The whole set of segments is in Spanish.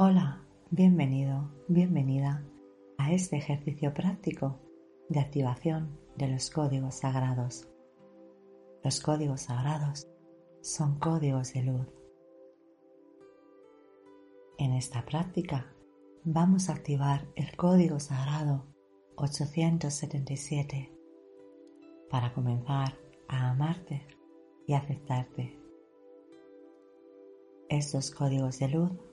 Hola, bienvenido, bienvenida a este ejercicio práctico de activación de los códigos sagrados. Los códigos sagrados son códigos de luz. En esta práctica vamos a activar el código sagrado 877 para comenzar a amarte y aceptarte. Estos códigos de luz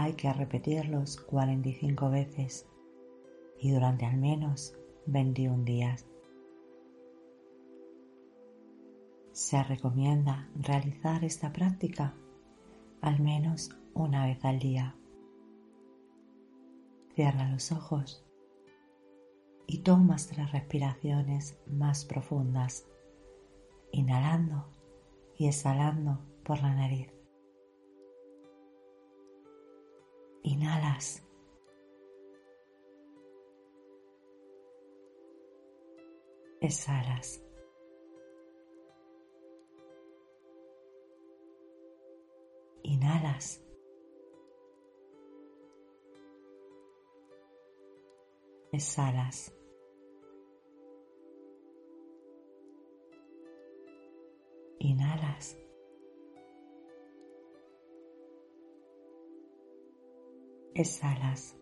hay que repetirlos 45 veces y durante al menos 21 días. Se recomienda realizar esta práctica al menos una vez al día. Cierra los ojos y tomas tres respiraciones más profundas, inhalando y exhalando por la nariz. Inhalas. Exhalas. Inhalas. Exhalas. Inhalas. Exhalas.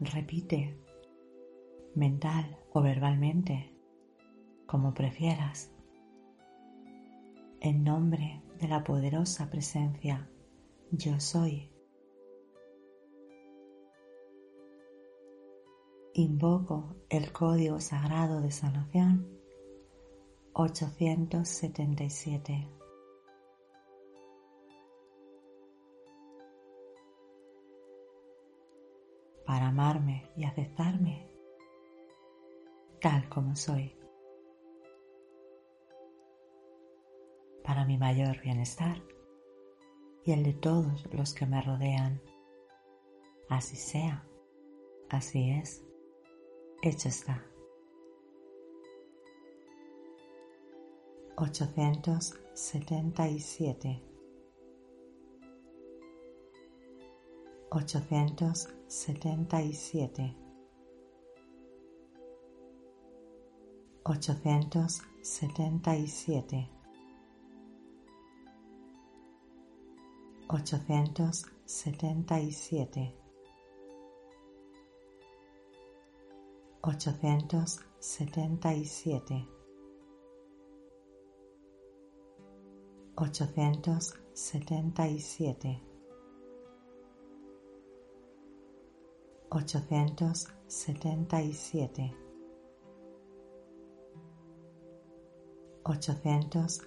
Repite, mental o verbalmente, como prefieras, en nombre de la poderosa presencia yo soy. Invoco el código sagrado de sanación 877. Para amarme y aceptarme tal como soy, para mi mayor bienestar y el de todos los que me rodean. Así sea, así es, hecho está. 877 877 877 877 877 877 877 877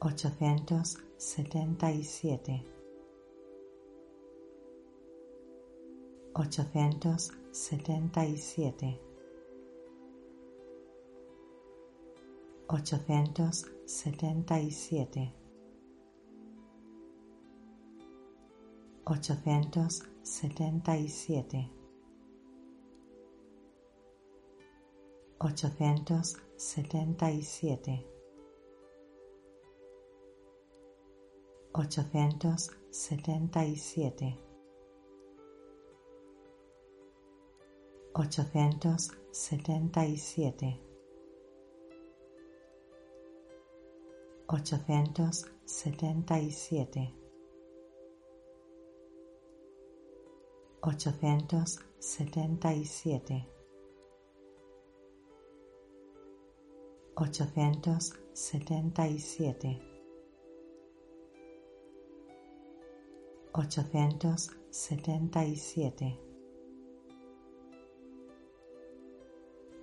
877 877 877 877 877 877 877 877 Ochocientos setenta y siete. ochocientos setenta y siete. ochocientos setenta y siete. ochocientos setenta y siete.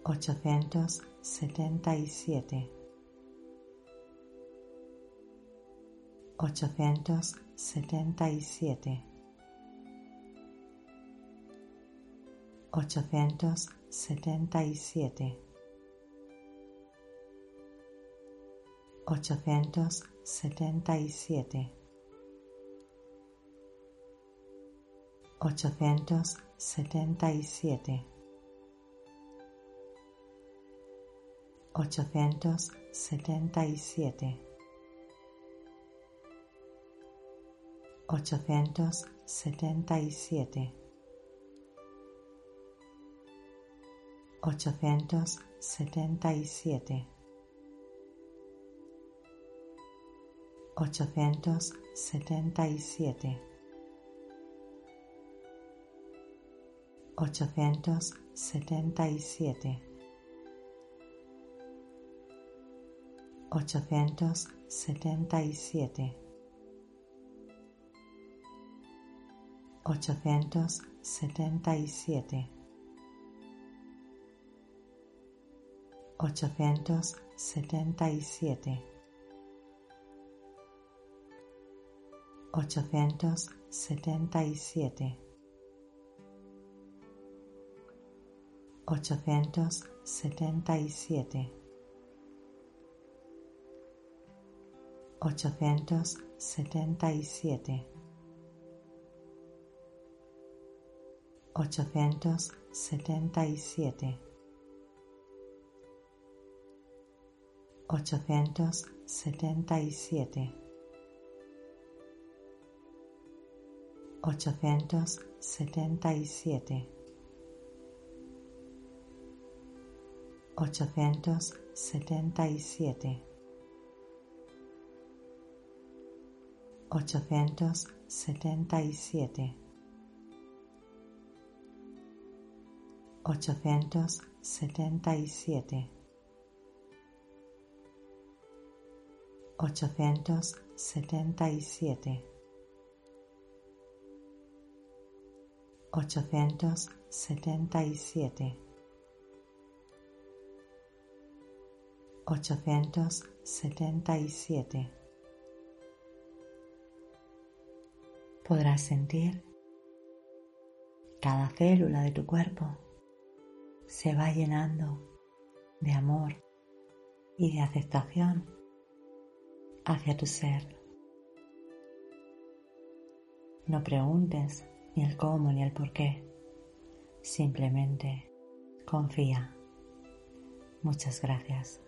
ochocientos setenta y siete. Y siete, ochocientos setenta y siete, ochocientos setenta y siete, ochocientos setenta y siete, ochocientos setenta y siete. ochocientos setenta ochocientos setenta y siete, ochocientos setenta y siete, ochocientos setenta y siete. ochocientos setenta y siete. Podrás sentir cada célula de tu cuerpo se va llenando de amor y de aceptación hacia tu ser. No preguntes ni el cómo ni el por qué, simplemente confía. Muchas gracias.